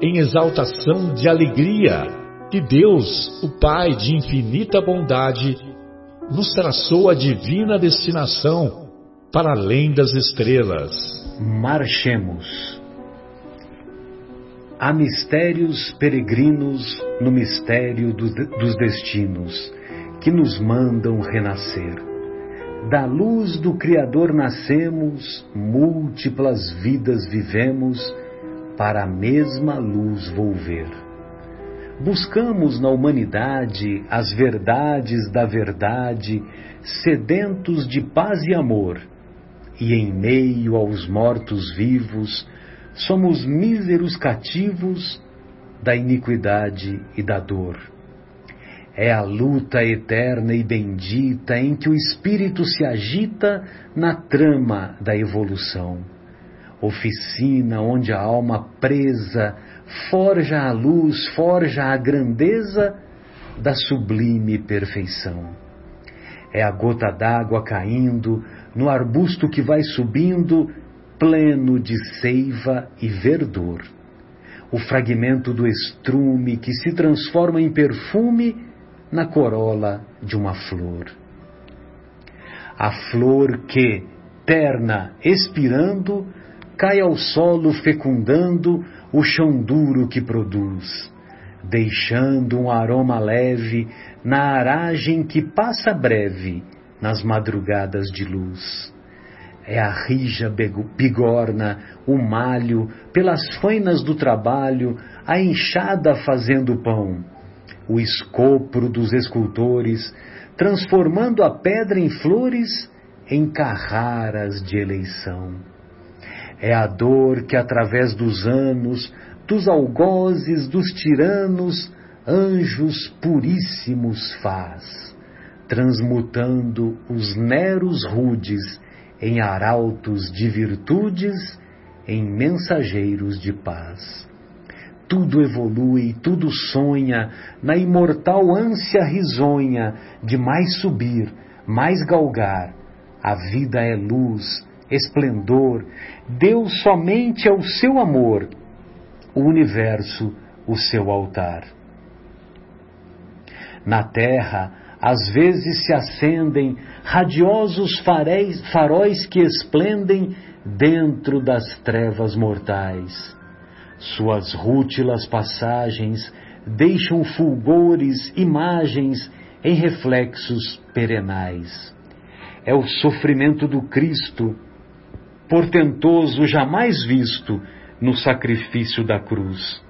em exaltação de alegria que Deus, o Pai de infinita bondade, nos traçou a divina destinação para além das estrelas. Marchemos. Há mistérios peregrinos no mistério do, dos destinos que nos mandam renascer. Da luz do Criador nascemos, múltiplas vidas vivemos para a mesma luz volver. Buscamos na humanidade as verdades da verdade, sedentos de paz e amor, e em meio aos mortos vivos, somos míseros cativos da iniquidade e da dor. É a luta eterna e bendita em que o espírito se agita na trama da evolução oficina onde a alma presa forja a luz, forja a grandeza da sublime perfeição. É a gota d'água caindo no arbusto que vai subindo, pleno de seiva e verdor. O fragmento do estrume que se transforma em perfume na corola de uma flor. A flor que, terna, expirando, cai ao solo fecundando o chão duro que produz, deixando um aroma leve na aragem que passa breve nas madrugadas de luz. É a rija bigorna, o malho, pelas fainas do trabalho, a enxada fazendo pão, o escopro dos escultores, transformando a pedra em flores, em carraras de eleição. É a dor que, através dos anos, dos algozes, dos tiranos, anjos puríssimos faz, transmutando os neros rudes em arautos de virtudes, em mensageiros de paz. Tudo evolui, tudo sonha na imortal ânsia risonha de mais subir, mais galgar. A vida é luz, esplendor, Deus somente é o seu amor, o universo o seu altar. Na terra, às vezes se acendem radiosos faréis, faróis que esplendem dentro das trevas mortais. Suas rútilas passagens deixam fulgores, imagens em reflexos perenais. É o sofrimento do Cristo portentoso jamais visto no sacrifício da cruz,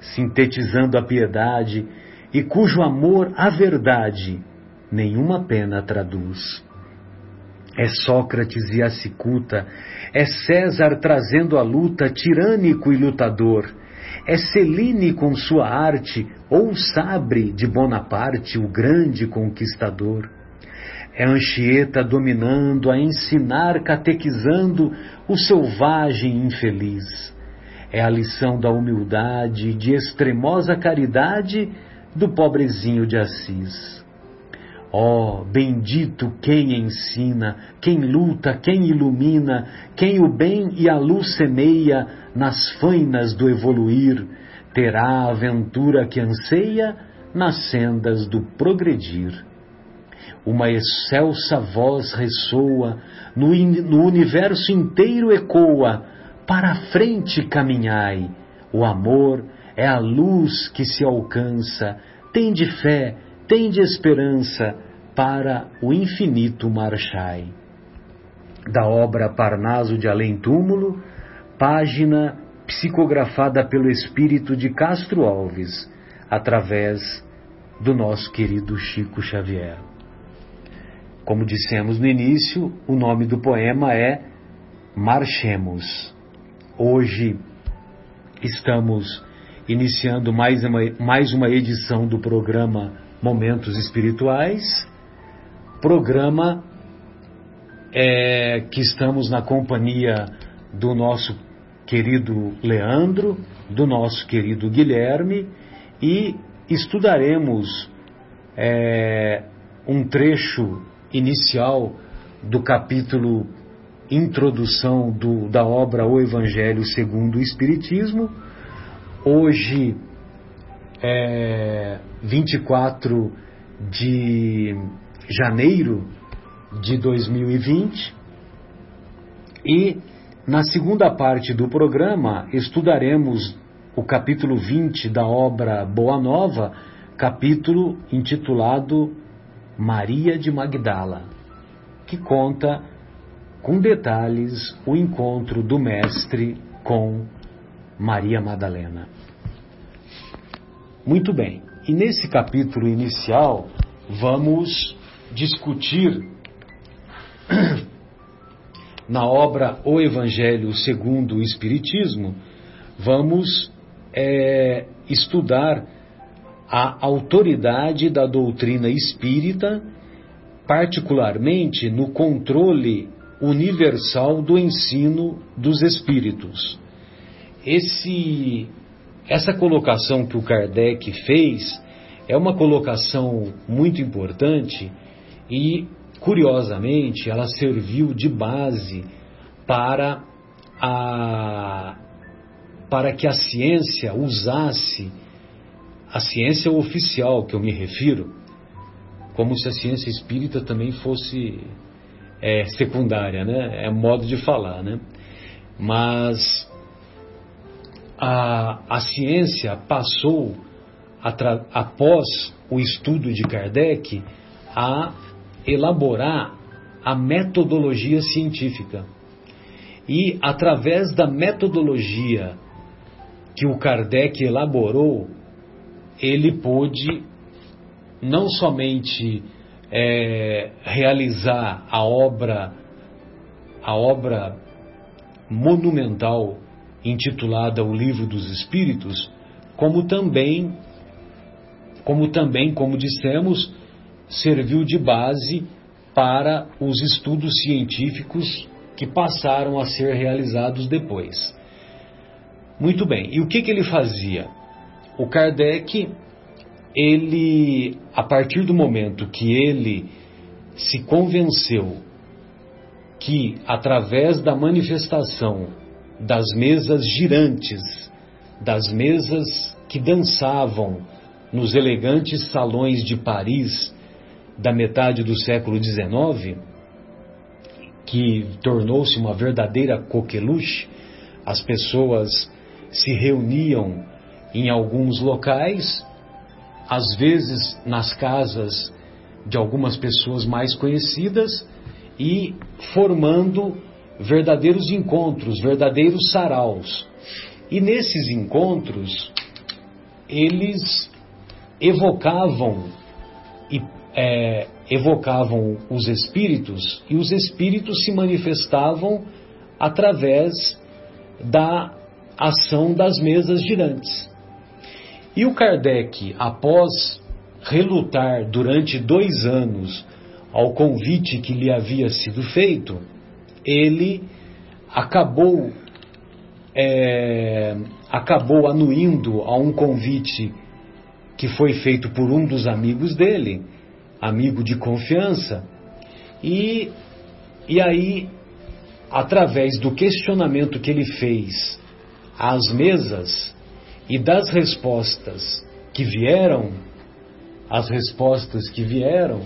sintetizando a piedade e cujo amor à verdade nenhuma pena traduz. É Sócrates e a cicuta, é César trazendo a luta tirânico e lutador, é Celine com sua arte ou o sabre de Bonaparte, o grande conquistador. É Anchieta dominando, a ensinar, catequizando o selvagem infeliz. É a lição da humildade, de extremosa caridade do pobrezinho de Assis. Ó, oh, bendito quem ensina, quem luta, quem ilumina, quem o bem e a luz semeia nas fainas do evoluir, terá a aventura que anseia nas sendas do progredir uma excelsa voz ressoa, no, no universo inteiro ecoa, para a frente caminhai. O amor é a luz que se alcança, tende fé, tende esperança para o infinito marchai. Da obra Parnaso de Além Túmulo, página psicografada pelo espírito de Castro Alves, através do nosso querido Chico Xavier. Como dissemos no início, o nome do poema é Marchemos. Hoje estamos iniciando mais uma, mais uma edição do programa Momentos Espirituais, programa é, que estamos na companhia do nosso querido Leandro, do nosso querido Guilherme e estudaremos é, um trecho inicial do capítulo Introdução do, da obra O Evangelho segundo o Espiritismo. Hoje, é 24 de janeiro de 2020 e na segunda parte do programa estudaremos o capítulo 20 da obra Boa Nova, capítulo intitulado Maria de Magdala, que conta com detalhes o encontro do Mestre com Maria Madalena. Muito bem, e nesse capítulo inicial vamos discutir na obra O Evangelho segundo o Espiritismo, vamos é, estudar a autoridade da doutrina espírita, particularmente no controle universal do ensino dos espíritos. Esse, essa colocação que o Kardec fez é uma colocação muito importante e, curiosamente, ela serviu de base para a para que a ciência usasse a ciência oficial que eu me refiro, como se a ciência espírita também fosse é, secundária, né? É modo de falar, né? Mas a, a ciência passou, após o estudo de Kardec, a elaborar a metodologia científica. E através da metodologia que o Kardec elaborou, ele pôde não somente é, realizar a obra, a obra monumental intitulada O Livro dos Espíritos, como também, como também, como dissemos, serviu de base para os estudos científicos que passaram a ser realizados depois. Muito bem, e o que, que ele fazia? O Kardec, ele, a partir do momento que ele se convenceu que, através da manifestação das mesas girantes, das mesas que dançavam nos elegantes salões de Paris da metade do século XIX, que tornou-se uma verdadeira coqueluche, as pessoas se reuniam em alguns locais, às vezes nas casas de algumas pessoas mais conhecidas e formando verdadeiros encontros, verdadeiros saraus. E nesses encontros, eles evocavam e é, evocavam os espíritos e os espíritos se manifestavam através da ação das mesas girantes. E o Kardec, após relutar durante dois anos ao convite que lhe havia sido feito, ele acabou é, acabou anuindo a um convite que foi feito por um dos amigos dele, amigo de confiança, e, e aí, através do questionamento que ele fez às mesas e das respostas que vieram, as respostas que vieram,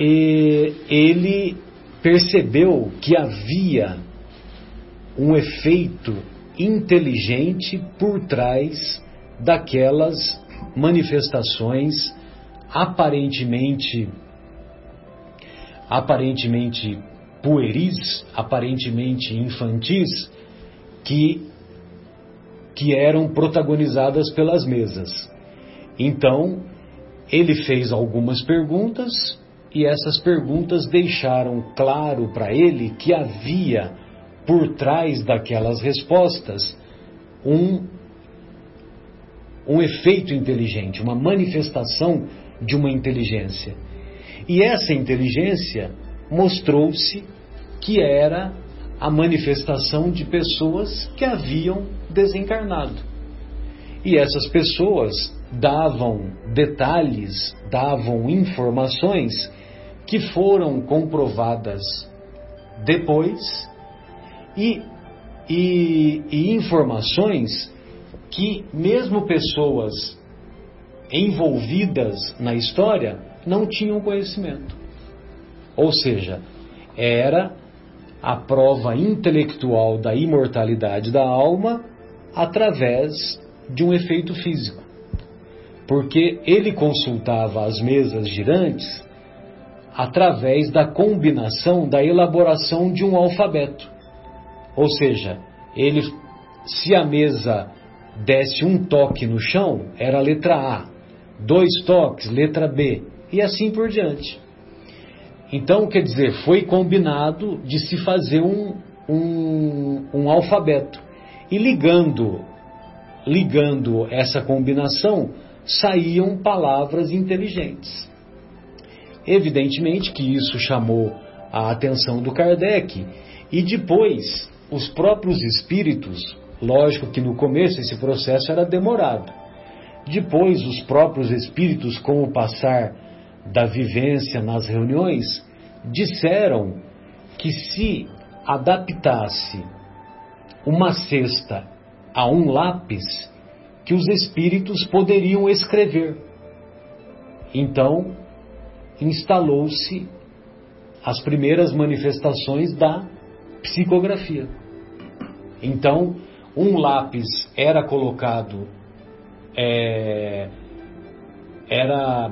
ele percebeu que havia um efeito inteligente por trás daquelas manifestações aparentemente aparentemente pueris, aparentemente infantis, que que eram protagonizadas pelas mesas. Então, ele fez algumas perguntas e essas perguntas deixaram claro para ele que havia por trás daquelas respostas um um efeito inteligente, uma manifestação de uma inteligência. E essa inteligência mostrou-se que era a manifestação de pessoas que haviam desencarnado. E essas pessoas davam detalhes, davam informações que foram comprovadas depois e, e, e informações que mesmo pessoas envolvidas na história não tinham conhecimento. Ou seja, era a prova intelectual da imortalidade da alma através de um efeito físico. Porque ele consultava as mesas girantes através da combinação da elaboração de um alfabeto. Ou seja, ele se a mesa desse um toque no chão, era a letra A, dois toques, letra B, e assim por diante. Então, quer dizer, foi combinado de se fazer um, um, um alfabeto. E ligando, ligando essa combinação, saíam palavras inteligentes. Evidentemente que isso chamou a atenção do Kardec, e depois os próprios espíritos Lógico que no começo esse processo era demorado. Depois, os próprios espíritos, com o passar da vivência nas reuniões, disseram que se adaptasse uma cesta a um lápis, que os espíritos poderiam escrever. Então, instalou-se as primeiras manifestações da psicografia. Então, um lápis era colocado, é, era,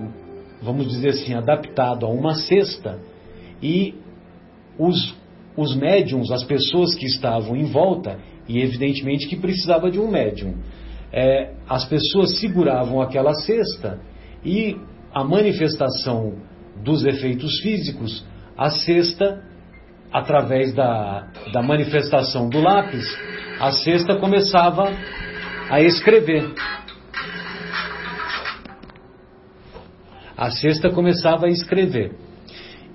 vamos dizer assim, adaptado a uma cesta e os, os médiums, as pessoas que estavam em volta, e evidentemente que precisava de um médium, é, as pessoas seguravam aquela cesta e a manifestação dos efeitos físicos, a cesta, através da, da manifestação do lápis, a sexta começava a escrever. A sexta começava a escrever.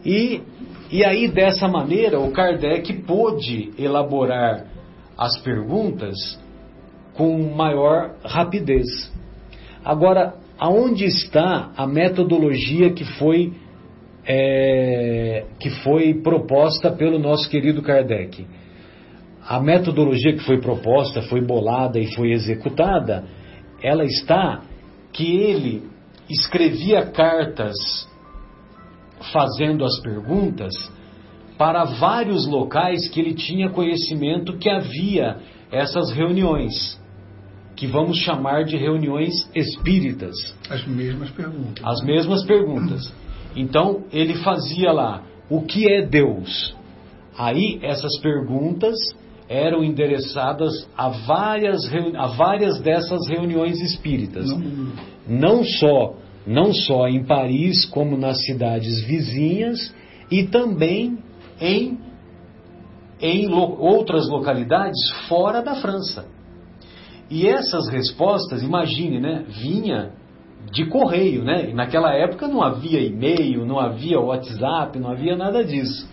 E, e aí, dessa maneira, o Kardec pôde elaborar as perguntas com maior rapidez. Agora, aonde está a metodologia que foi, é, que foi proposta pelo nosso querido Kardec? a metodologia que foi proposta, foi bolada e foi executada, ela está que ele escrevia cartas fazendo as perguntas para vários locais que ele tinha conhecimento que havia essas reuniões, que vamos chamar de reuniões espíritas. As mesmas perguntas. As mesmas perguntas. Então, ele fazia lá: o que é Deus? Aí, essas perguntas eram endereçadas a várias, a várias dessas reuniões espíritas. Não. não só não só em Paris, como nas cidades vizinhas e também em, em lo, outras localidades fora da França. E essas respostas, imagine, né, vinha de correio, né? Naquela época não havia e-mail, não havia WhatsApp, não havia nada disso.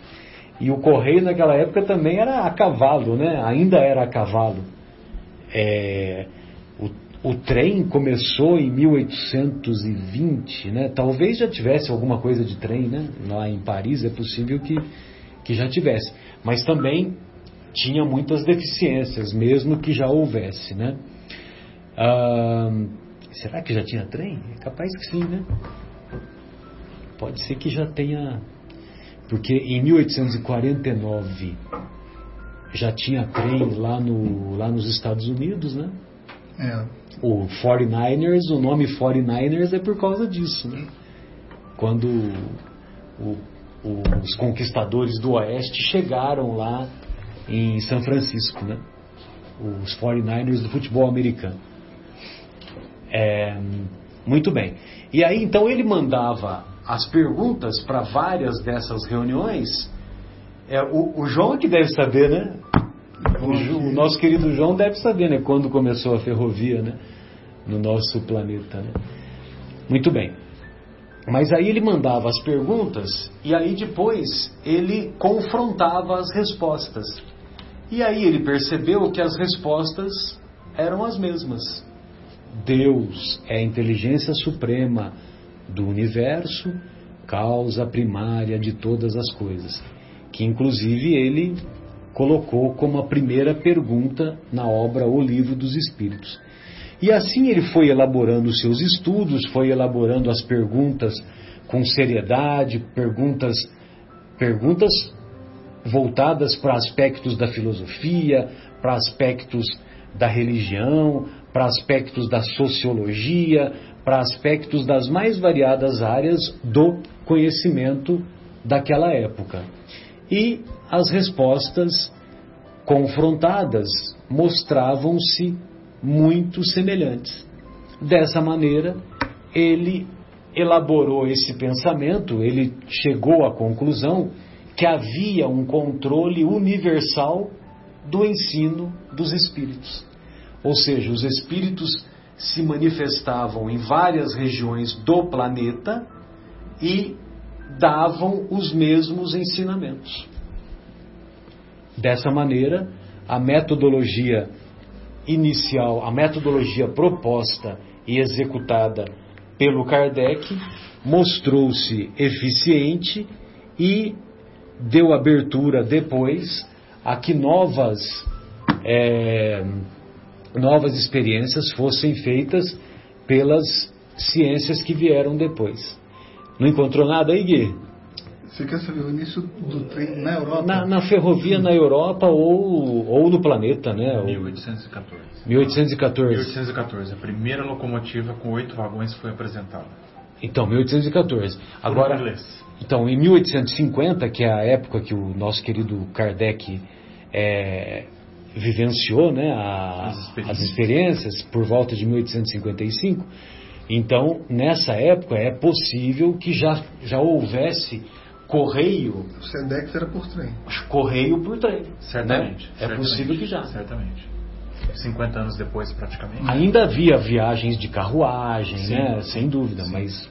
E o correio naquela época também era a cavalo, né? Ainda era a cavalo. É, o, trem começou em 1820, né? Talvez já tivesse alguma coisa de trem, né? Lá em Paris é possível que, que já tivesse. Mas também tinha muitas deficiências, mesmo que já houvesse, né? Ah, será que já tinha trem? É capaz que sim, né? Pode ser que já tenha porque em 1849 já tinha trem lá, no, lá nos Estados Unidos, né? É. O 49ers, o nome 49ers é por causa disso, né? Quando o, o, os conquistadores do Oeste chegaram lá em São Francisco, né? Os 49ers do futebol americano. É, muito bem. E aí então ele mandava as perguntas para várias dessas reuniões. É, o, o João é que deve saber, né? O, o, nosso querido João deve saber, né? Quando começou a ferrovia, né? No nosso planeta, né? Muito bem. Mas aí ele mandava as perguntas e aí depois ele confrontava as respostas. E aí ele percebeu que as respostas eram as mesmas. Deus é a inteligência suprema do universo, causa primária de todas as coisas, que inclusive ele colocou como a primeira pergunta na obra O Livro dos Espíritos. E assim ele foi elaborando os seus estudos, foi elaborando as perguntas com seriedade, perguntas perguntas voltadas para aspectos da filosofia, para aspectos da religião, para aspectos da sociologia, para aspectos das mais variadas áreas do conhecimento daquela época. E as respostas confrontadas mostravam-se muito semelhantes. Dessa maneira, ele elaborou esse pensamento, ele chegou à conclusão que havia um controle universal do ensino dos espíritos. Ou seja, os espíritos se manifestavam em várias regiões do planeta e davam os mesmos ensinamentos. Dessa maneira, a metodologia inicial, a metodologia proposta e executada pelo Kardec mostrou-se eficiente e deu abertura depois a que novas é, novas experiências fossem feitas pelas ciências que vieram depois. Não encontrou nada aí, Gui? Você quer saber o início do trem na Europa? Na, na ferrovia na Europa ou, ou no planeta, né? 1814. 1814. 1814. A primeira locomotiva com oito vagões foi apresentada. Então, 1814. Agora, então, em 1850, que é a época que o nosso querido Kardec é, vivenciou né, a, as, experiências. as experiências por volta de 1855. Então, nessa época, é possível que já, já houvesse correio. O SEDEX era por trem. Correio por trem. Né? Certamente. Né? É certamente, possível que já. Certamente. 50 anos depois, praticamente. Ainda havia viagens de carruagem, sim, né? Sim, sem dúvida, sim. mas.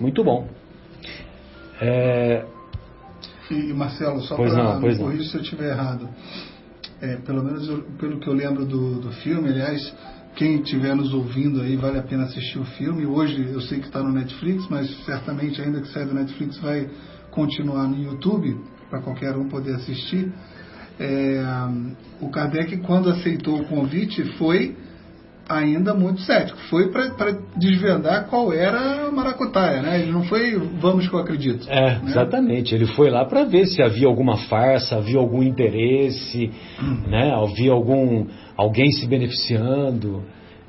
Muito bom. É... E, Marcelo, só para me corrigir se eu estiver errado é, pelo menos eu, pelo que eu lembro do, do filme, aliás, quem estiver nos ouvindo aí vale a pena assistir o filme. Hoje eu sei que está no Netflix, mas certamente ainda que saia do Netflix vai continuar no YouTube para qualquer um poder assistir. É, o Kardec, quando aceitou o convite, foi ainda muito cético. Foi para desvendar qual era a maracutaia, né? Ele não foi vamos que eu acredito. É, né? exatamente. Ele foi lá para ver se havia alguma farsa, havia algum interesse, hum. né? Havia algum alguém se beneficiando.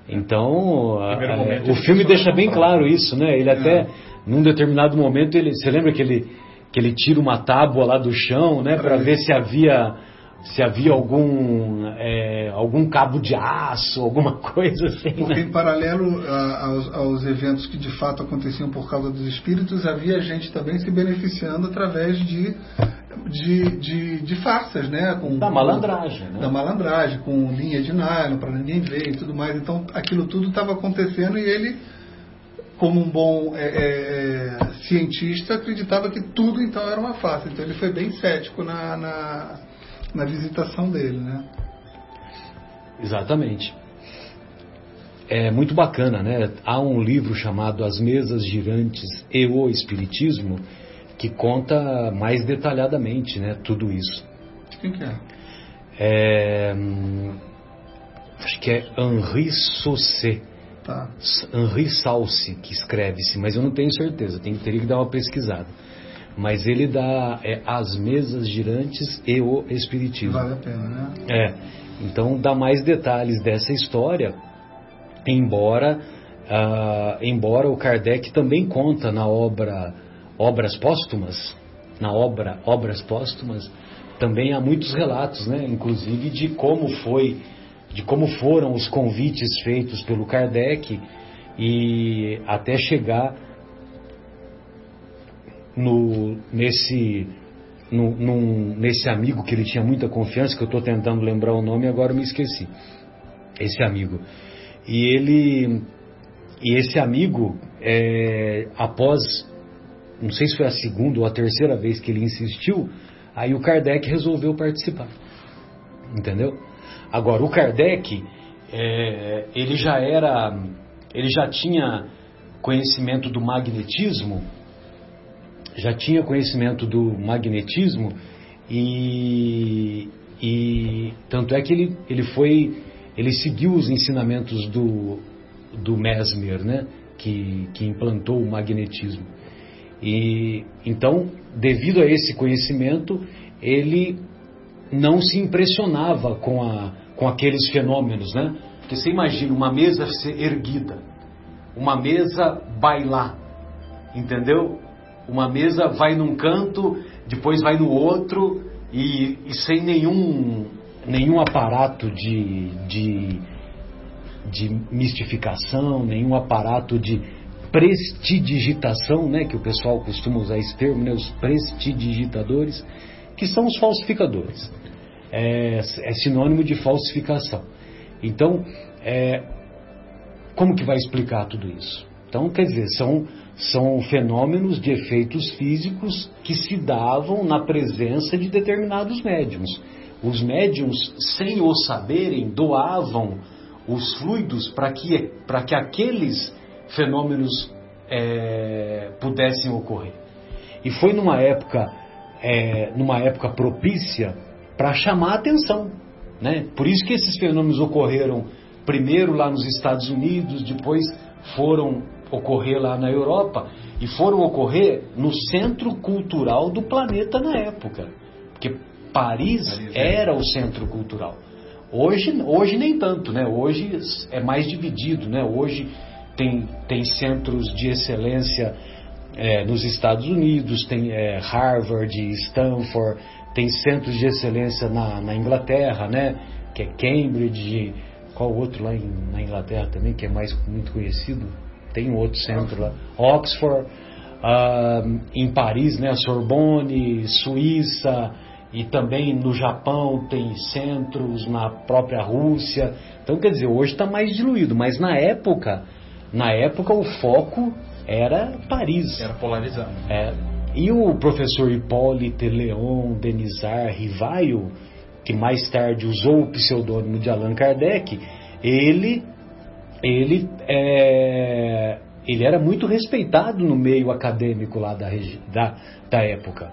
Então, a, o filme deixa bem claro isso, né? Ele até é. num determinado momento ele, você lembra que ele que ele tira uma tábua lá do chão, né, para ver se havia se havia algum, é, algum cabo de aço, alguma coisa assim. Porque né? em paralelo a, aos, aos, eventos que de fato aconteciam por causa dos espíritos, havia gente também se beneficiando através de, de, de, de farsas, né? Com, da malandragem, né? Da malandragem, com linha de nylon para ninguém ver e tudo mais. Então aquilo tudo estava acontecendo e ele como um bom é, é, é, cientista, acreditava que tudo então era uma farsa. Então ele foi bem cético na, na, na visitação dele, né? Exatamente. É muito bacana, né? Há um livro chamado As Mesas Girantes e o Espiritismo que conta mais detalhadamente, né? Tudo isso. Quem que é? é acho que é Henri Saucé. Tá. Henri Salce que escreve-se, mas eu não tenho certeza, tenho, teria que dar uma pesquisada. Mas ele dá é, as mesas girantes e o espiritismo. Vale a pena, né? É. Então dá mais detalhes dessa história, embora, uh, embora o Kardec também conta na obra Obras Póstumas, na obra Obras Póstumas, também há muitos relatos, né, inclusive de como foi, de como foram os convites feitos pelo Kardec e até chegar no, nesse, no, num, nesse amigo que ele tinha muita confiança, que eu estou tentando lembrar o nome agora me esqueci. Esse amigo. E ele. E esse amigo, é, após, não sei se foi a segunda ou a terceira vez que ele insistiu, aí o Kardec resolveu participar. Entendeu? Agora, o Kardec, é, ele já era. Ele já tinha conhecimento do magnetismo já tinha conhecimento do magnetismo e, e tanto é que ele, ele foi ele seguiu os ensinamentos do, do Mesmer, né, que, que implantou o magnetismo. E então, devido a esse conhecimento, ele não se impressionava com, a, com aqueles fenômenos, né? Porque você imagina uma mesa ser erguida, uma mesa bailar, entendeu? Uma mesa vai num canto, depois vai no outro e, e sem nenhum, nenhum aparato de, de, de mistificação, nenhum aparato de prestidigitação, né, que o pessoal costuma usar esse termo, né, os prestidigitadores, que são os falsificadores. É, é sinônimo de falsificação. Então, é, como que vai explicar tudo isso? Então, quer dizer, são são fenômenos de efeitos físicos que se davam na presença de determinados médiums. Os médiums, sem o saberem, doavam os fluidos para que, que aqueles fenômenos é, pudessem ocorrer. E foi numa época, é, numa época propícia para chamar a atenção. Né? Por isso que esses fenômenos ocorreram primeiro lá nos Estados Unidos, depois foram ocorrer lá na Europa e foram ocorrer no centro cultural do planeta na época. Porque Paris, Paris é. era o centro cultural. Hoje, hoje nem tanto, né? Hoje é mais dividido, né? Hoje tem, tem centros de excelência é, nos Estados Unidos, tem é, Harvard, Stanford, tem centros de excelência na, na Inglaterra, né? Que é Cambridge, qual outro lá em, na Inglaterra também, que é mais muito conhecido? Tem um outro centro lá, Oxford, uh, em Paris, né, Sorbonne, Suíça, e também no Japão tem centros, na própria Rússia. Então, quer dizer, hoje está mais diluído, mas na época, na época o foco era Paris. Era polarizado. É. E o professor Hipólite Leon Denisar Rivaio, que mais tarde usou o pseudônimo de Allan Kardec, ele ele, é, ele era muito respeitado no meio acadêmico lá da, da, da época.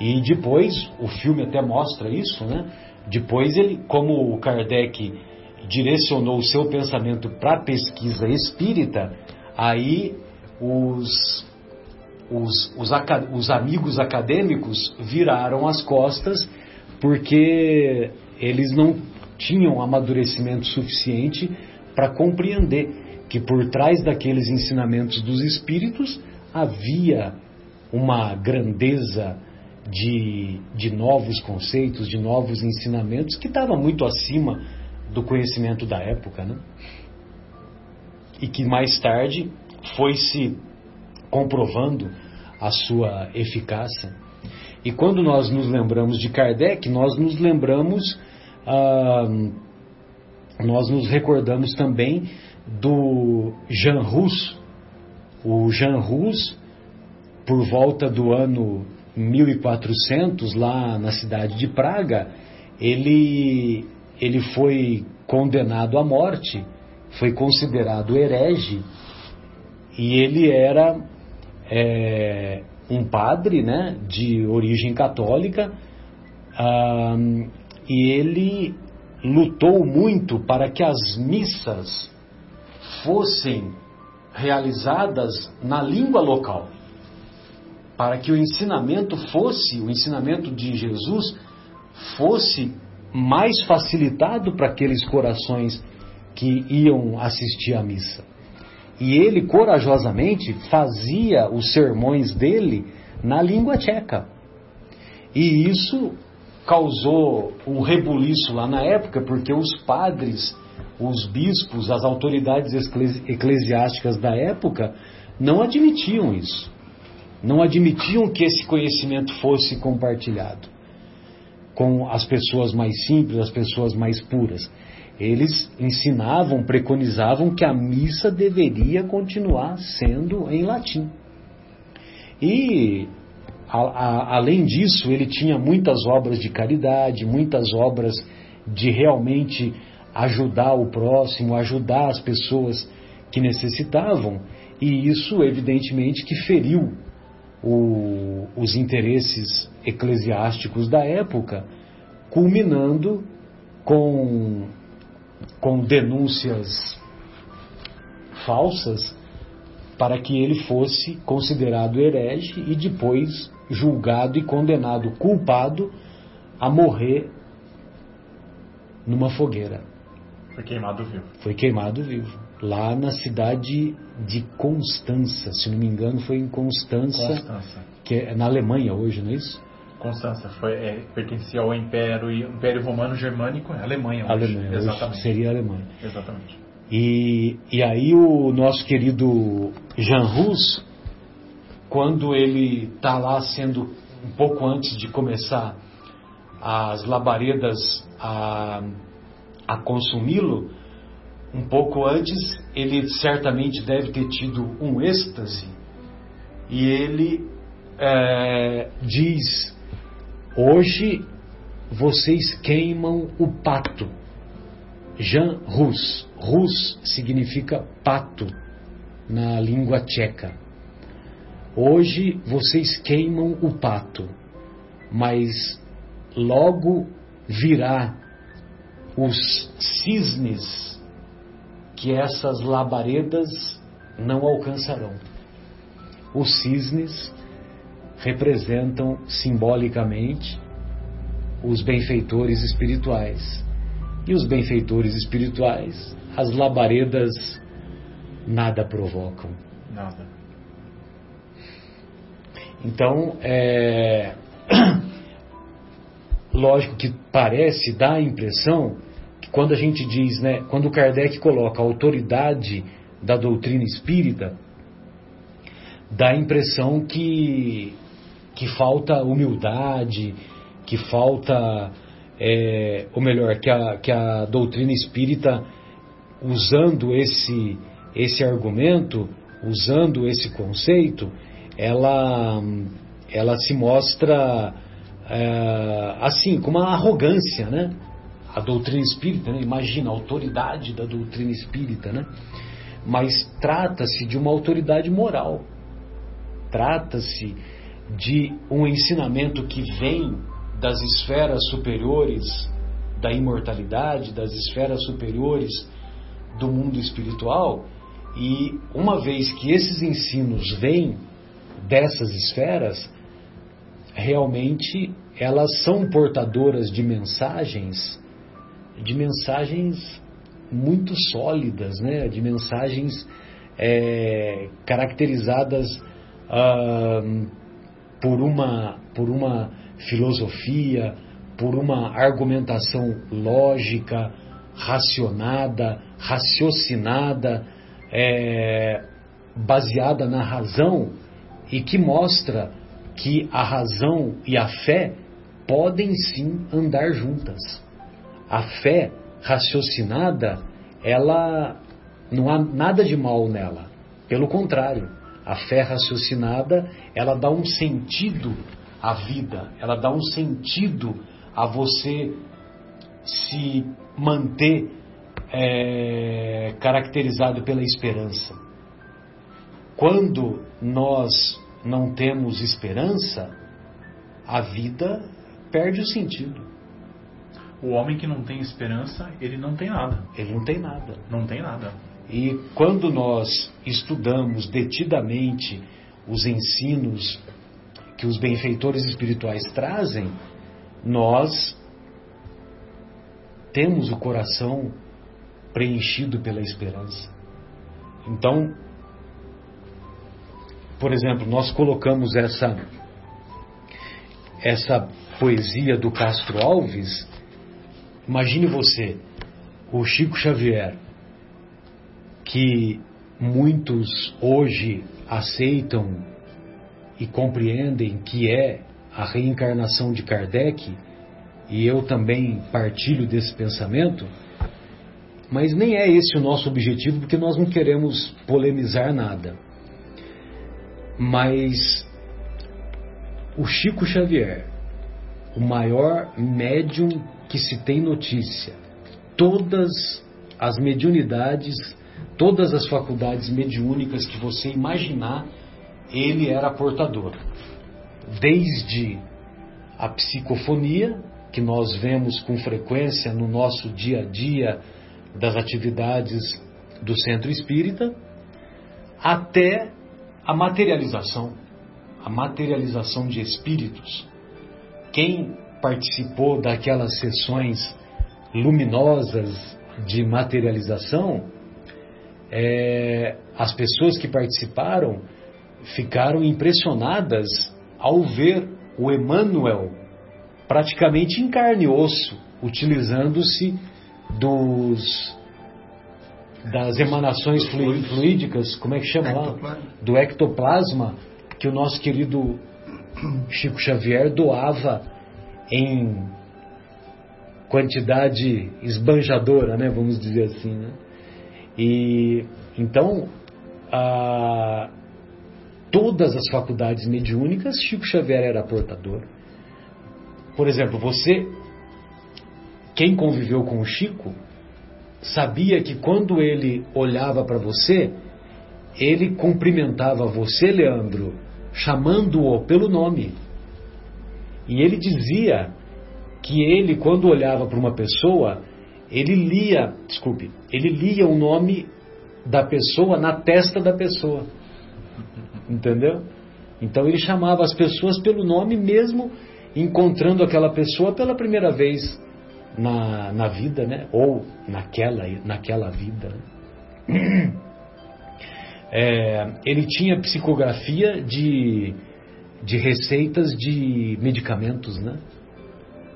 E depois, o filme até mostra isso, né? Depois ele, como o Kardec direcionou o seu pensamento para a pesquisa espírita, aí os, os, os, os, amigos acadêmicos viraram as costas porque eles não tinham amadurecimento suficiente para compreender que por trás daqueles ensinamentos dos espíritos havia uma grandeza de, de novos conceitos, de novos ensinamentos que estava muito acima do conhecimento da época, né? E que mais tarde foi se comprovando a sua eficácia. E quando nós nos lembramos de Kardec, nós nos lembramos ah, nós nos recordamos também do Jean Rus. O Jean Rus, por volta do ano 1400, lá na cidade de Praga, ele, ele foi condenado à morte, foi considerado herege, e ele era é, um padre né, de origem católica, e ele lutou muito para que as missas fossem realizadas na língua local, para que o ensinamento fosse, o ensinamento de Jesus fosse mais facilitado para aqueles corações que iam assistir à missa. E ele corajosamente fazia os sermões dele na língua tcheca. E isso causou um rebuliço lá na época, porque os padres, os bispos, as autoridades eclesiásticas da época não admitiam isso. Não admitiam que esse conhecimento fosse compartilhado com as pessoas mais simples, as pessoas mais puras. Eles ensinavam, preconizavam que a missa deveria continuar sendo em latim. E a, a, além disso, ele tinha muitas obras de caridade, muitas obras de realmente ajudar o próximo, ajudar as pessoas que necessitavam, e isso, evidentemente, que feriu o, os interesses eclesiásticos da época, culminando com, com denúncias falsas para que ele fosse considerado herege e depois julgado e condenado culpado a morrer numa fogueira. Foi queimado vivo. Foi queimado vivo. Lá na cidade de Constança, se não me engano, foi em Constança, Constança. que é na Alemanha hoje, não é isso? Constança foi, é, pertencia ao Império, Império Romano Germânico, é Alemanha hoje. Alemanha, Exatamente. Hoje seria Alemanha. Exatamente. E, e aí o nosso querido Jean Rus, quando ele está lá sendo um pouco antes de começar as labaredas a, a consumi-lo, um pouco antes ele certamente deve ter tido um êxtase e ele é, diz: Hoje vocês queimam o pato. Jean Rus. Rus significa pato na língua tcheca. Hoje vocês queimam o pato, mas logo virá os cisnes que essas labaredas não alcançarão. Os cisnes representam simbolicamente os benfeitores espirituais. E os benfeitores espirituais, as labaredas nada provocam. Nada. Então, é... lógico que parece, dá a impressão que quando a gente diz, né, quando Kardec coloca a autoridade da doutrina espírita, dá a impressão que, que falta humildade, que falta, é, ou melhor, que a, que a doutrina espírita, usando esse, esse argumento, usando esse conceito, ela, ela se mostra é, assim, com uma arrogância, né? A doutrina espírita, né? imagina a autoridade da doutrina espírita, né? Mas trata-se de uma autoridade moral, trata-se de um ensinamento que vem das esferas superiores da imortalidade, das esferas superiores do mundo espiritual, e uma vez que esses ensinos vêm dessas esferas, realmente elas são portadoras de mensagens, de mensagens muito sólidas, né? de mensagens é, caracterizadas por, uma, por uma filosofia, por uma argumentação lógica, racionada, raciocinada, é, baseada na razão e que mostra que a razão e a fé podem sim andar juntas. A fé raciocinada, ela não há nada de mal nela. Pelo contrário, a fé raciocinada, ela dá um sentido à vida, ela dá um sentido a você se manter é, caracterizado pela esperança. Quando nós não temos esperança, a vida perde o sentido. O homem que não tem esperança, ele não tem nada. Ele não tem nada. Não tem nada. E quando nós estudamos detidamente os ensinos que os benfeitores espirituais trazem, nós temos o coração preenchido pela esperança. Então, por exemplo, nós colocamos essa essa poesia do Castro Alves. Imagine você, o Chico Xavier, que muitos hoje aceitam e compreendem que é a reencarnação de Kardec, e eu também partilho desse pensamento, mas nem é esse o nosso objetivo, porque nós não queremos polemizar nada. Mas o Chico Xavier, o maior médium que se tem notícia, todas as mediunidades, todas as faculdades mediúnicas que você imaginar, ele era portador. Desde a psicofonia, que nós vemos com frequência no nosso dia a dia das atividades do centro espírita, até a materialização, a materialização de espíritos. Quem participou daquelas sessões luminosas de materialização, é, as pessoas que participaram ficaram impressionadas ao ver o Emmanuel praticamente em carne e osso, utilizando-se dos das emanações fluídicas, como é que chama lá? Do ectoplasma, que o nosso querido Chico Xavier doava em quantidade esbanjadora, né, vamos dizer assim, né? E então, a, todas as faculdades mediúnicas, Chico Xavier era portador. Por exemplo, você, quem conviveu com o Chico, sabia que quando ele olhava para você, ele cumprimentava você, Leandro, chamando-o pelo nome. E ele dizia que ele, quando olhava para uma pessoa, ele lia, desculpe, ele lia o nome da pessoa na testa da pessoa. Entendeu? Então ele chamava as pessoas pelo nome mesmo encontrando aquela pessoa pela primeira vez na, na vida, né? Ou naquela, naquela vida. Né? É, ele tinha psicografia de, de receitas de medicamentos, né?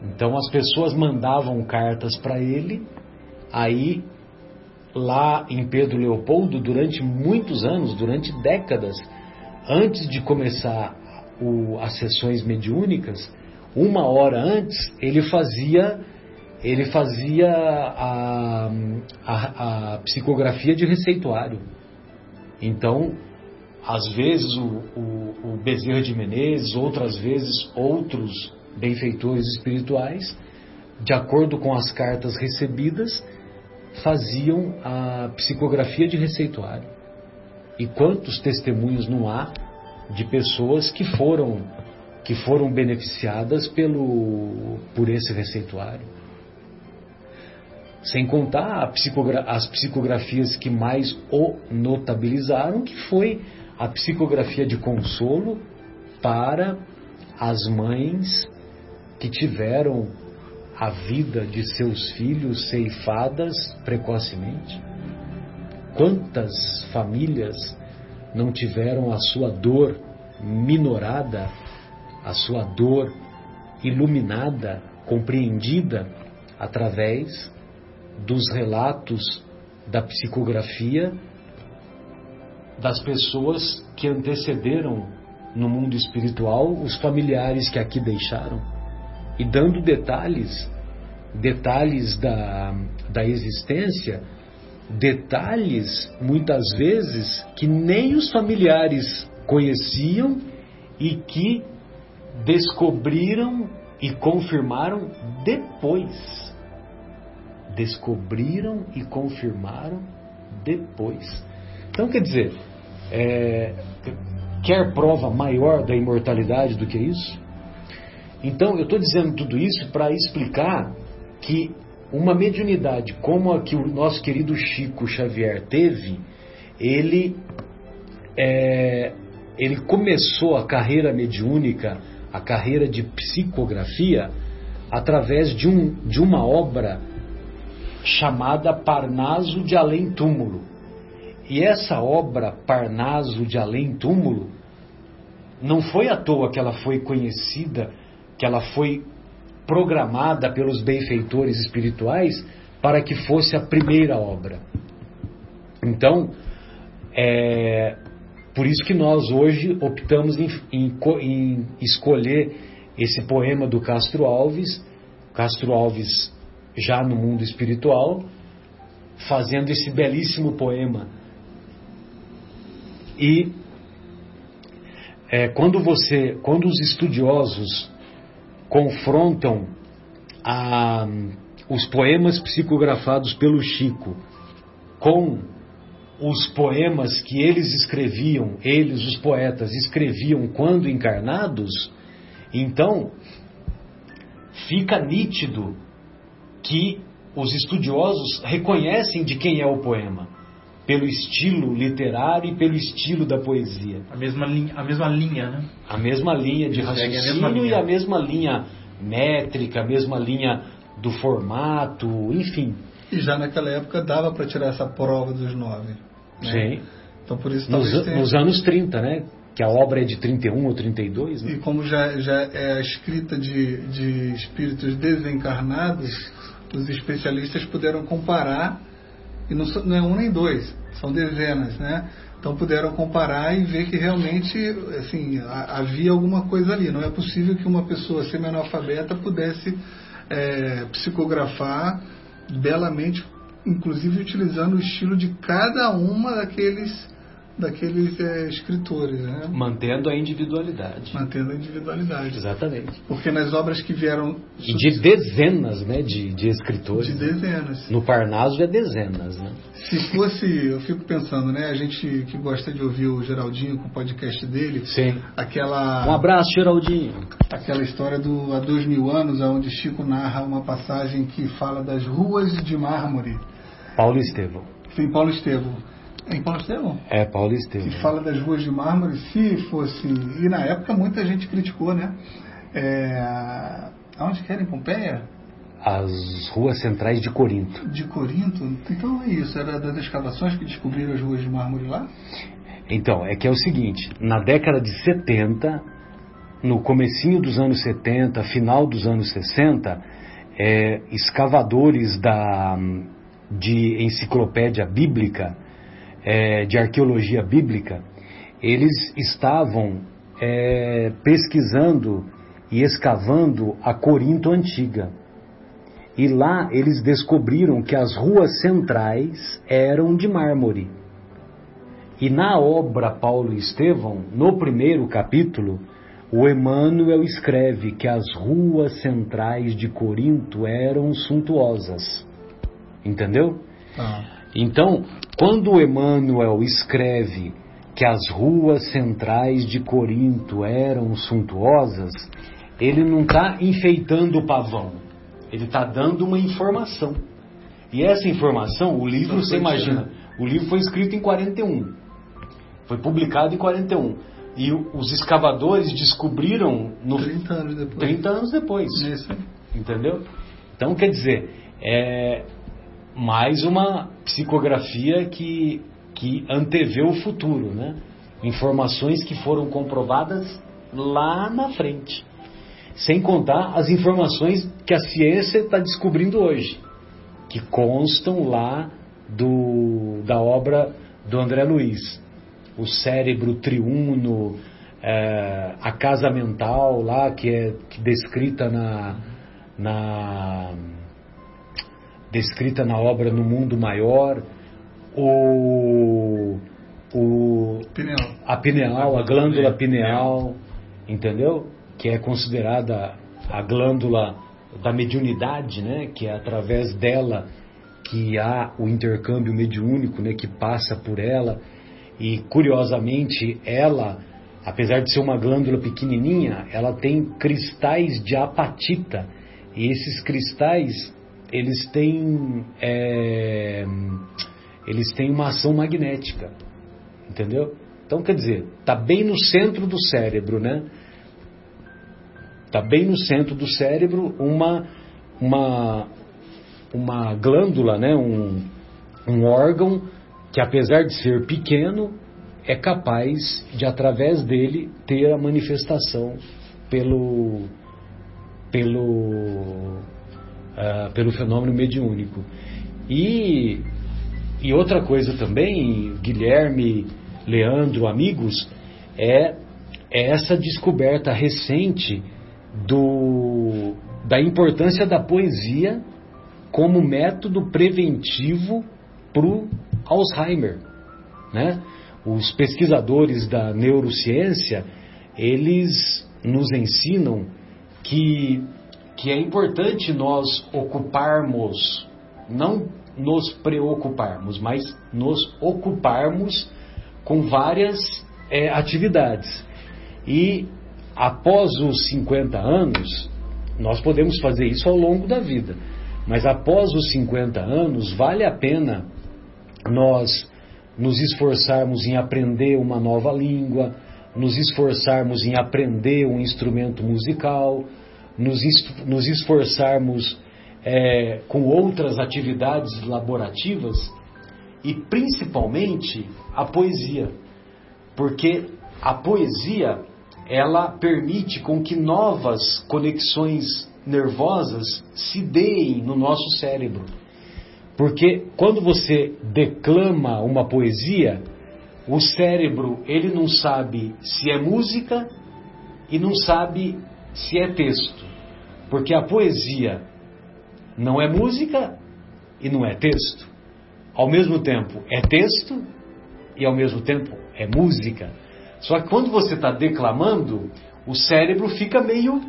Então as pessoas mandavam cartas para ele, aí lá em Pedro Leopoldo, durante muitos anos, durante décadas, antes de começar o, as sessões mediúnicas, uma hora antes, ele fazia ele fazia a, a, a psicografia de receituário. Então, às vezes o, o, o Bezerra de Menezes, outras vezes outros benfeitores espirituais, de acordo com as cartas recebidas, faziam a psicografia de receituário. E quantos testemunhos não há de pessoas que foram que foram beneficiadas pelo por esse receituário? Sem contar psicogra as psicografias que mais o notabilizaram, que foi a psicografia de consolo para as mães que tiveram a vida de seus filhos ceifadas precocemente? Quantas famílias não tiveram a sua dor minorada, a sua dor iluminada, compreendida através dos relatos da psicografia das pessoas que antecederam no mundo espiritual os familiares que aqui deixaram. E dando detalhes, detalhes da, da existência, detalhes muitas vezes que nem os familiares conheciam e que descobriram e confirmaram depois descobriram e confirmaram depois. Então, quer dizer, é, quer prova maior da imortalidade do que isso? Então, eu estou dizendo tudo isso para explicar que uma mediunidade como a que o nosso querido Chico Xavier teve, ele, é, ele começou a carreira mediúnica, a carreira de psicografia, através de, um, de uma obra chamada Parnaso de Além Túmulo. E essa obra Parnaso de Além Túmulo não foi à toa que ela foi conhecida, que ela foi programada pelos benfeitores espirituais para que fosse a primeira obra. Então, é por isso que nós hoje optamos em, em, em escolher esse poema do Castro Alves, Castro Alves já no mundo espiritual, fazendo esse belíssimo poema. E é, quando você, quando os estudiosos confrontam a, os poemas psicografados pelo Chico com os poemas que eles escreviam, eles, os poetas, escreviam quando encarnados, então fica nítido que os estudiosos reconhecem de quem é o poema, pelo estilo literário e pelo estilo da poesia. A mesma linha, a mesma linha né? A mesma linha de raciocínio a linha. e a mesma linha métrica, a mesma linha do formato, enfim. E já naquela época dava para tirar essa prova dos nove. Né? Sim. Então por isso nos, tenha... nos anos 30, né? Que a obra é de 31 ou 32. Né? E como já, já é escrita de, de espíritos desencarnados, os especialistas puderam comparar, e não, não é um nem dois, são dezenas, né? Então puderam comparar e ver que realmente assim, havia alguma coisa ali. Não é possível que uma pessoa semi-analfabeta pudesse é, psicografar belamente, inclusive utilizando o estilo de cada uma daqueles daqueles é, escritores, né? Mantendo a individualidade. Mantendo a individualidade. Exatamente. Porque nas obras que vieram... E de dezenas, né, de, de escritores. De dezenas. No Parnaso é dezenas, né? Se fosse, eu fico pensando, né, a gente que gosta de ouvir o Geraldinho com o podcast dele... Sim. Aquela... Um abraço, Geraldinho. Aquela história do Há Dois Mil Anos, onde Chico narra uma passagem que fala das ruas de mármore. Paulo Estevão. Sim, Paulo Estevão em Paulo Estevão? É, Paulo Estevão. Que fala das ruas de mármore, se fosse. E na época muita gente criticou, né? É, aonde que era? Em Pompeia? As ruas centrais de Corinto. De Corinto? Então é isso, era das escavações que descobriram as ruas de mármore lá? Então, é que é o seguinte, na década de 70, no comecinho dos anos 70, final dos anos 60, é, escavadores da, de enciclopédia bíblica é, de arqueologia bíblica, eles estavam é, pesquisando e escavando a Corinto antiga. E lá eles descobriram que as ruas centrais eram de mármore. E na obra Paulo e Estevão, no primeiro capítulo, o Emmanuel escreve que as ruas centrais de Corinto eram suntuosas. Entendeu? Ah. Então, quando Emmanuel escreve que as ruas centrais de Corinto eram suntuosas, ele não está enfeitando o pavão, ele está dando uma informação. E essa informação, o livro, você imagina, o livro foi escrito em 41, foi publicado em 41. E os escavadores descobriram no 30 anos depois. 30 anos depois. Isso. Entendeu? Então, quer dizer, é, mais uma psicografia que, que antevê o futuro, né? Informações que foram comprovadas lá na frente. Sem contar as informações que a ciência está descobrindo hoje, que constam lá do, da obra do André Luiz. O cérebro triuno, é, a casa mental lá, que é que descrita na, na descrita na obra No Mundo Maior, o, o pineal. a pineal, a glândula pineal, entendeu? Que é considerada a glândula da mediunidade, né? Que é através dela que há o intercâmbio mediúnico, né? Que passa por ela e curiosamente ela, apesar de ser uma glândula pequenininha, ela tem cristais de apatita e esses cristais eles têm é, eles têm uma ação magnética, entendeu? Então quer dizer, tá bem no centro do cérebro, né? Tá bem no centro do cérebro uma uma uma glândula, né, um, um órgão que, apesar de ser pequeno, é capaz de, através dele, ter a manifestação pelo, pelo, uh, pelo fenômeno mediúnico. E, e outra coisa também, Guilherme, Leandro, amigos, é, é essa descoberta recente do, da importância da poesia como método preventivo para o Alzheimer. Né? Os pesquisadores da neurociência, eles nos ensinam que, que é importante nós ocuparmos, não nos preocuparmos, mas nos ocuparmos com várias é, atividades. E após os 50 anos, nós podemos fazer isso ao longo da vida, mas após os 50 anos, vale a pena nós nos esforçarmos em aprender uma nova língua, nos esforçarmos em aprender um instrumento musical, nos, esforçarmos é, com outras atividades laborativas e principalmente a poesia, porque a poesia ela permite com que novas conexões nervosas se deem no nosso cérebro. Porque quando você declama uma poesia, o cérebro ele não sabe se é música e não sabe se é texto. Porque a poesia não é música e não é texto. Ao mesmo tempo é texto e ao mesmo tempo é música. Só que quando você está declamando, o cérebro fica meio,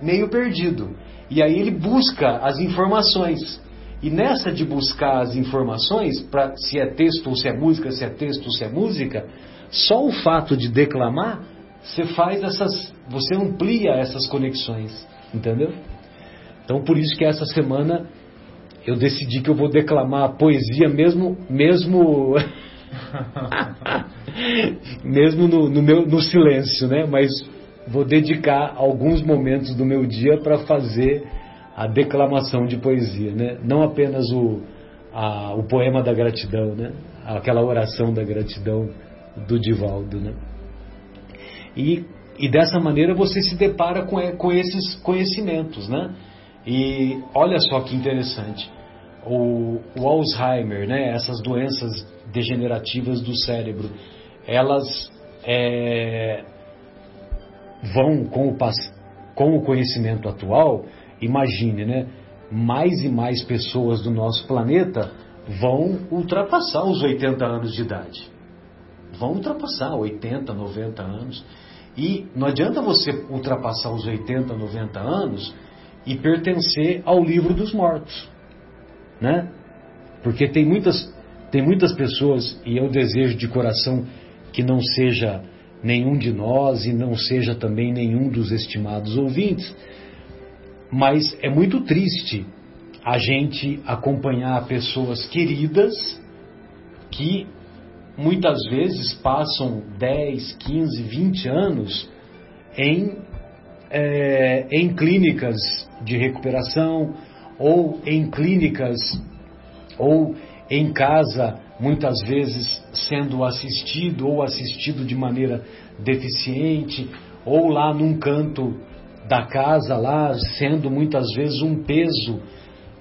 meio perdido. E aí ele busca as informações. E nessa de buscar as informações, para se é texto ou se é música, se é texto ou se é música, só o fato de declamar, você faz essas, você amplia essas conexões, entendeu? Então por isso que essa semana eu decidi que eu vou declamar poesia mesmo, mesmo mesmo no, no, meu, no silêncio, né? Mas vou dedicar alguns momentos do meu dia para fazer a declamação de poesia, né? Não apenas o, a, o poema da gratidão, né? Aquela oração da gratidão do Divaldo, né? E, e dessa maneira você se depara com, com esses conhecimentos, né? E olha só que interessante, o, o Alzheimer, né? Essas doenças degenerativas do cérebro, elas é, vão com o, com o conhecimento atual, imagine, né? Mais e mais pessoas do nosso planeta vão ultrapassar os 80 anos de idade. Vão ultrapassar 80, 90 anos. E não adianta você ultrapassar os 80, 90 anos e pertencer ao livro dos mortos, né? Porque tem muitas tem muitas pessoas, e eu desejo de coração que não seja nenhum de nós e não seja também nenhum dos estimados ouvintes, mas é muito triste a gente acompanhar pessoas queridas que muitas vezes passam 10, 15, 20 anos em, é, em clínicas de recuperação ou em clínicas ou em casa, muitas vezes sendo assistido ou assistido de maneira deficiente, ou lá num canto da casa, lá sendo muitas vezes um peso,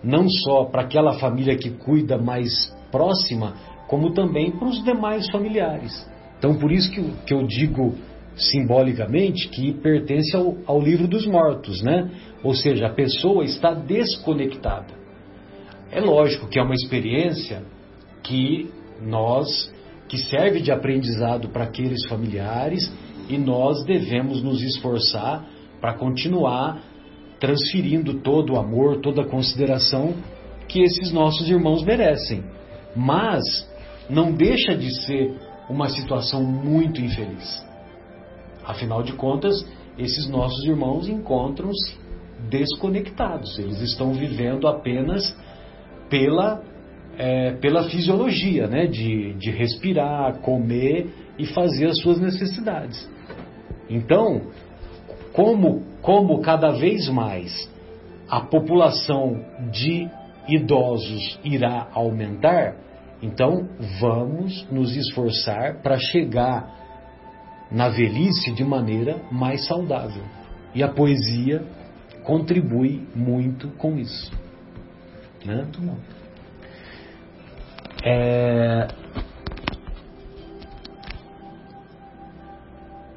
não só para aquela família que cuida mais próxima, como também para os demais familiares. Então, por isso que, que eu digo simbolicamente que pertence ao, ao livro dos mortos, né? Ou seja, a pessoa está desconectada. É lógico que é uma experiência que nós que serve de aprendizado para aqueles familiares e nós devemos nos esforçar para continuar transferindo todo o amor, toda a consideração que esses nossos irmãos merecem. Mas não deixa de ser uma situação muito infeliz. Afinal de contas, esses nossos irmãos encontram-se desconectados, eles estão vivendo apenas pela, é, pela fisiologia, né? De, de respirar, comer e fazer as suas necessidades. Então, como, como cada vez mais a população de idosos irá aumentar, então vamos nos esforçar para chegar na velhice de maneira mais saudável. E a poesia contribui muito com isso. Né? Muito bom. É...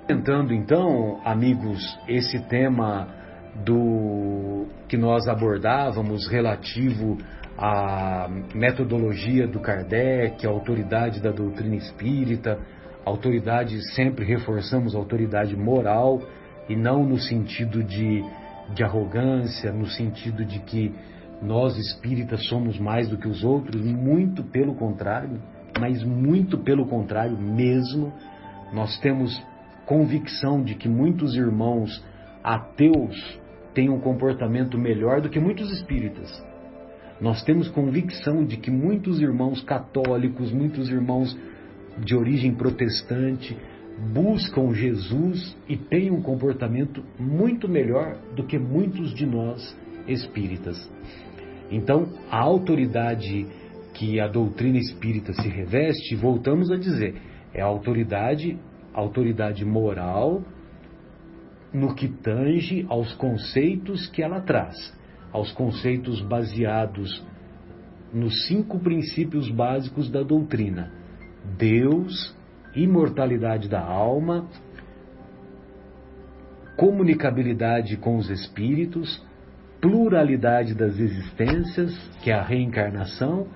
Tentando então, amigos, esse tema do que nós abordávamos relativo à metodologia do Kardec, a autoridade da doutrina espírita, autoridade, sempre reforçamos a autoridade moral e não no sentido de, de arrogância, no sentido de que nós espíritas somos mais do que os outros, muito pelo contrário, mas muito pelo contrário mesmo. Nós temos convicção de que muitos irmãos ateus têm um comportamento melhor do que muitos espíritas. Nós temos convicção de que muitos irmãos católicos, muitos irmãos de origem protestante, buscam Jesus e têm um comportamento muito melhor do que muitos de nós espíritas. Então, a autoridade que a doutrina espírita se reveste, voltamos a dizer, é a autoridade, autoridade moral no que tange aos conceitos que ela traz, aos conceitos baseados nos cinco princípios básicos da doutrina: Deus, imortalidade da alma, comunicabilidade com os espíritos, pluralidade das existências, que é a reencarnação,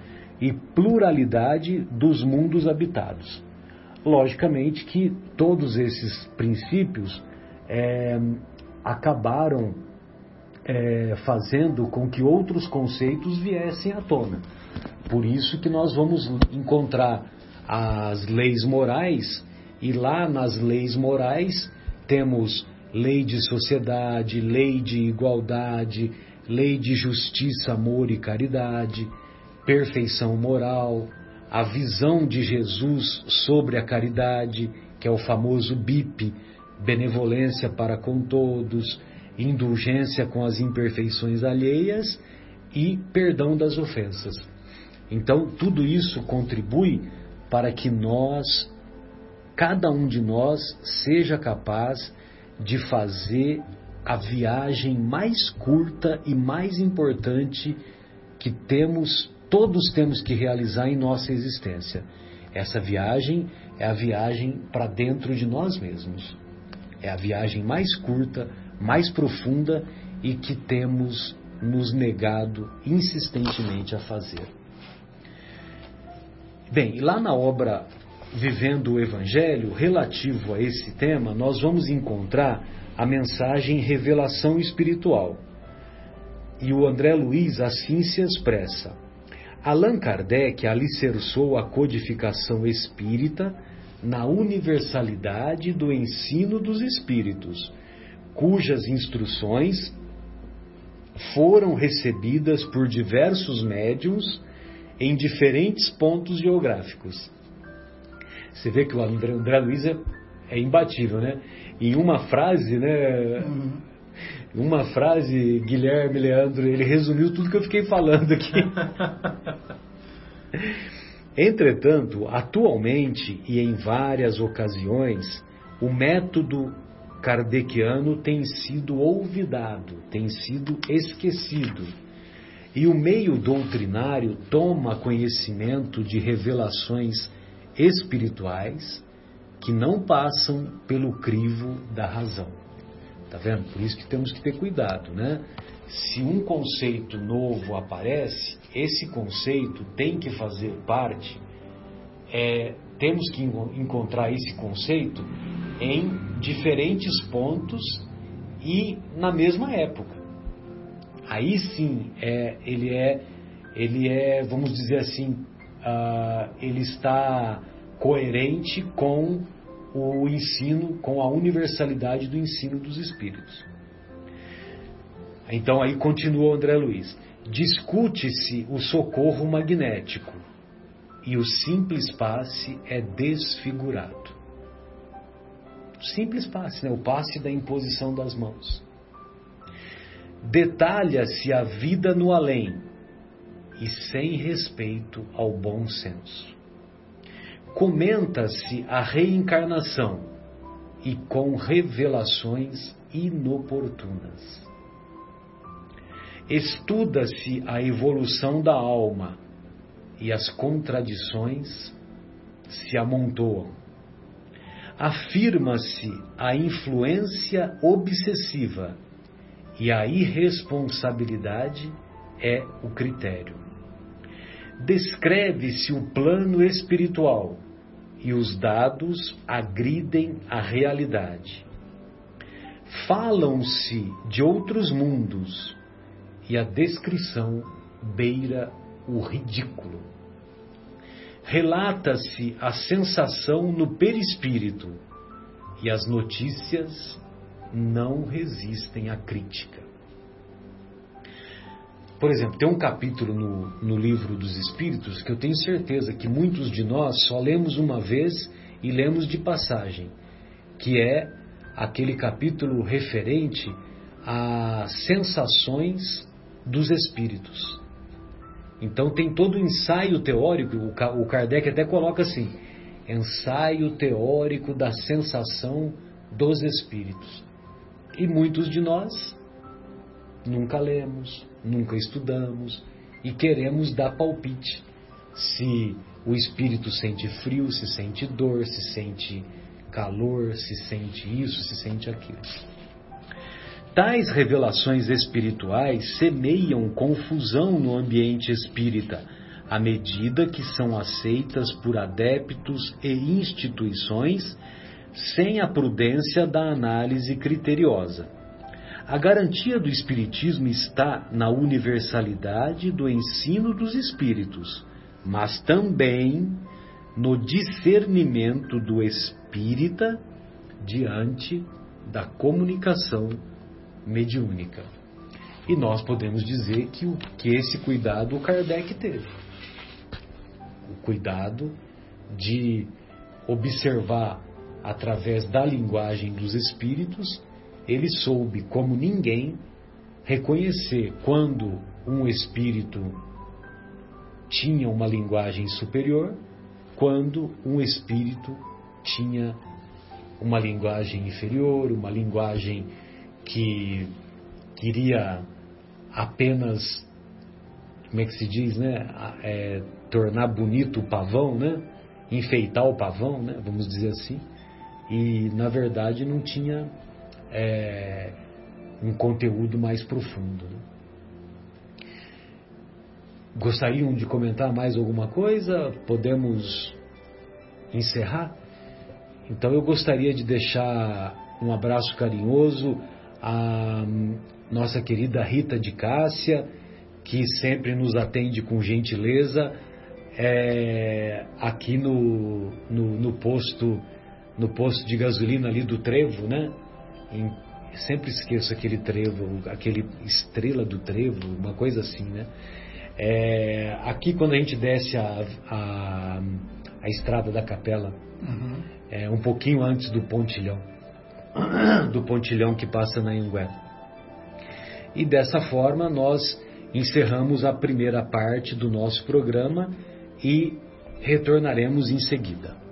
e pluralidade dos mundos habitados. Logicamente que todos esses princípios é, acabaram é, fazendo com que outros conceitos viessem à tona. Por isso que nós vamos encontrar as leis morais, e lá nas leis morais temos lei de sociedade, lei de igualdade, lei de justiça, amor e caridade, perfeição moral, a visão de Jesus sobre a caridade, que é o famoso BIP, benevolência para com todos, indulgência com as imperfeições alheias e perdão das ofensas. Então, tudo isso contribui para que nós, cada um de nós, seja capaz de fazer a viagem mais curta e mais importante que temos, todos temos que realizar em nossa existência. Essa viagem é a viagem para dentro de nós mesmos. É a viagem mais curta, mais profunda e que temos nos negado insistentemente a fazer. Bem, lá na obra Vivendo o Evangelho, relativo a esse tema, nós vamos encontrar a mensagem Revelação Espiritual. E o André Luiz assim se expressa. Allan Kardec alicerçou a codificação espírita na universalidade do ensino dos espíritos, cujas instruções foram recebidas por diversos médiums em diferentes pontos geográficos. Você vê que o André, André Luiz é, é, imbatível, né? Em uma frase, né? Uhum. Uma frase, Guilherme Leandro, ele resumiu tudo que eu fiquei falando aqui. Entretanto, atualmente e em várias ocasiões, o método kardeciano tem sido olvidado, tem sido esquecido e o meio doutrinário toma conhecimento de revelações espirituais que não passam pelo crivo da razão. Tá vendo? Por isso que temos que ter cuidado, né? Se um conceito novo aparece, esse conceito tem que fazer parte, é, temos que encontrar esse conceito em diferentes pontos e na mesma época aí sim é, ele é, ele é, vamos dizer assim, uh, ele está coerente com o ensino, com a universalidade do ensino dos espíritos. Então aí continua André Luiz. Discute-se o socorro magnético e o simples passe é desfigurado. Simples passe, né? o passe da imposição das mãos detalha-se a vida no além, e sem respeito ao bom senso. Comenta-se a reencarnação e com revelações inoportunas. Estuda-se a evolução da alma e as contradições se amontoam. Afirma-se a influência obsessiva e a irresponsabilidade é o critério. Descreve-se o plano espiritual e os dados agridem a realidade. Falam-se de outros mundos e a descrição beira o ridículo. Relata-se a sensação no perispírito e as notícias não resistem à crítica. Por exemplo, tem um capítulo no, no livro dos Espíritos que eu tenho certeza que muitos de nós só lemos uma vez e lemos de passagem, que é aquele capítulo referente a sensações dos espíritos. Então tem todo o ensaio teórico, o Kardec até coloca assim: ensaio teórico da sensação dos espíritos. E muitos de nós nunca lemos, nunca estudamos e queremos dar palpite se o espírito sente frio, se sente dor, se sente calor, se sente isso, se sente aquilo. Tais revelações espirituais semeiam confusão no ambiente espírita, à medida que são aceitas por adeptos e instituições sem a prudência da análise criteriosa. A garantia do Espiritismo está na universalidade do ensino dos Espíritos, mas também no discernimento do espírita diante da comunicação mediúnica. E nós podemos dizer que, o, que esse cuidado o Kardec teve. O cuidado de observar através da linguagem dos espíritos ele soube, como ninguém, reconhecer quando um espírito tinha uma linguagem superior, quando um espírito tinha uma linguagem inferior, uma linguagem que queria apenas, como é que se diz, né? É, tornar bonito o pavão, né? Enfeitar o pavão, né? Vamos dizer assim. E na verdade não tinha é, um conteúdo mais profundo. Né? Gostariam de comentar mais alguma coisa? Podemos encerrar? Então eu gostaria de deixar um abraço carinhoso à nossa querida Rita de Cássia, que sempre nos atende com gentileza é, aqui no, no, no, posto no posto de gasolina ali do Trevo, né? em, sempre esqueço aquele trevo, aquele estrela do trevo, uma coisa assim, né? É, aqui quando a gente desce a, a, a estrada da capela, uhum. é, um pouquinho antes do pontilhão, do pontilhão que passa na Anguera. E dessa forma nós encerramos a primeira parte do nosso programa e retornaremos em seguida.